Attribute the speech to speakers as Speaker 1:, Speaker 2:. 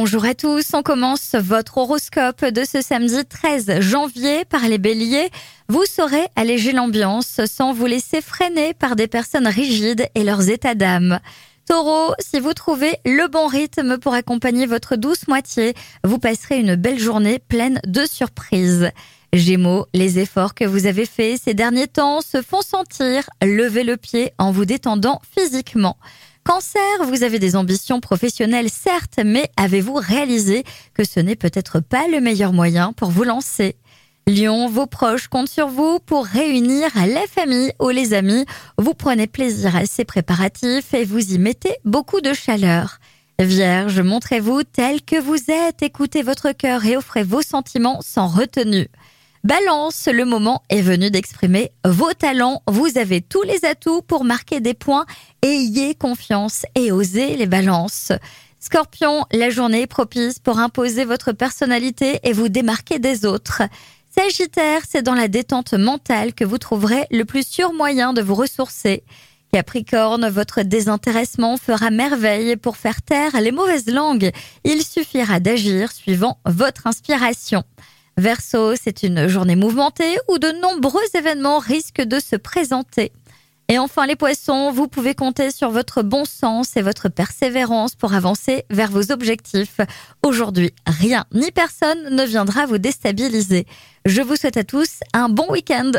Speaker 1: bonjour à tous. On commence votre horoscope de ce samedi 13 janvier par les béliers. Vous saurez alléger l'ambiance sans vous laisser freiner par des personnes rigides et leurs états d'âme. Taureau, si vous trouvez le bon rythme pour accompagner votre douce moitié, vous passerez une belle journée pleine de surprises. Gémeaux, les efforts que vous avez faits ces derniers temps se font sentir. Levez le pied en vous détendant physiquement. Cancer, vous avez des ambitions professionnelles certes, mais avez-vous réalisé que ce n'est peut-être pas le meilleur moyen pour vous lancer? Lion, vos proches comptent sur vous pour réunir la famille ou les amis. Vous prenez plaisir à ces préparatifs et vous y mettez beaucoup de chaleur. Vierge, montrez-vous tel que vous êtes, écoutez votre cœur et offrez vos sentiments sans retenue. Balance, le moment est venu d'exprimer vos talents. Vous avez tous les atouts pour marquer des points. Ayez confiance et osez les balances. Scorpion, la journée est propice pour imposer votre personnalité et vous démarquer des autres. Sagittaire, c'est dans la détente mentale que vous trouverez le plus sûr moyen de vous ressourcer. Capricorne, votre désintéressement fera merveille pour faire taire les mauvaises langues. Il suffira d'agir suivant votre inspiration. Verseau, c'est une journée mouvementée où de nombreux événements risquent de se présenter. Et enfin les poissons, vous pouvez compter sur votre bon sens et votre persévérance pour avancer vers vos objectifs. Aujourd'hui, rien ni personne ne viendra vous déstabiliser. Je vous souhaite à tous un bon week-end.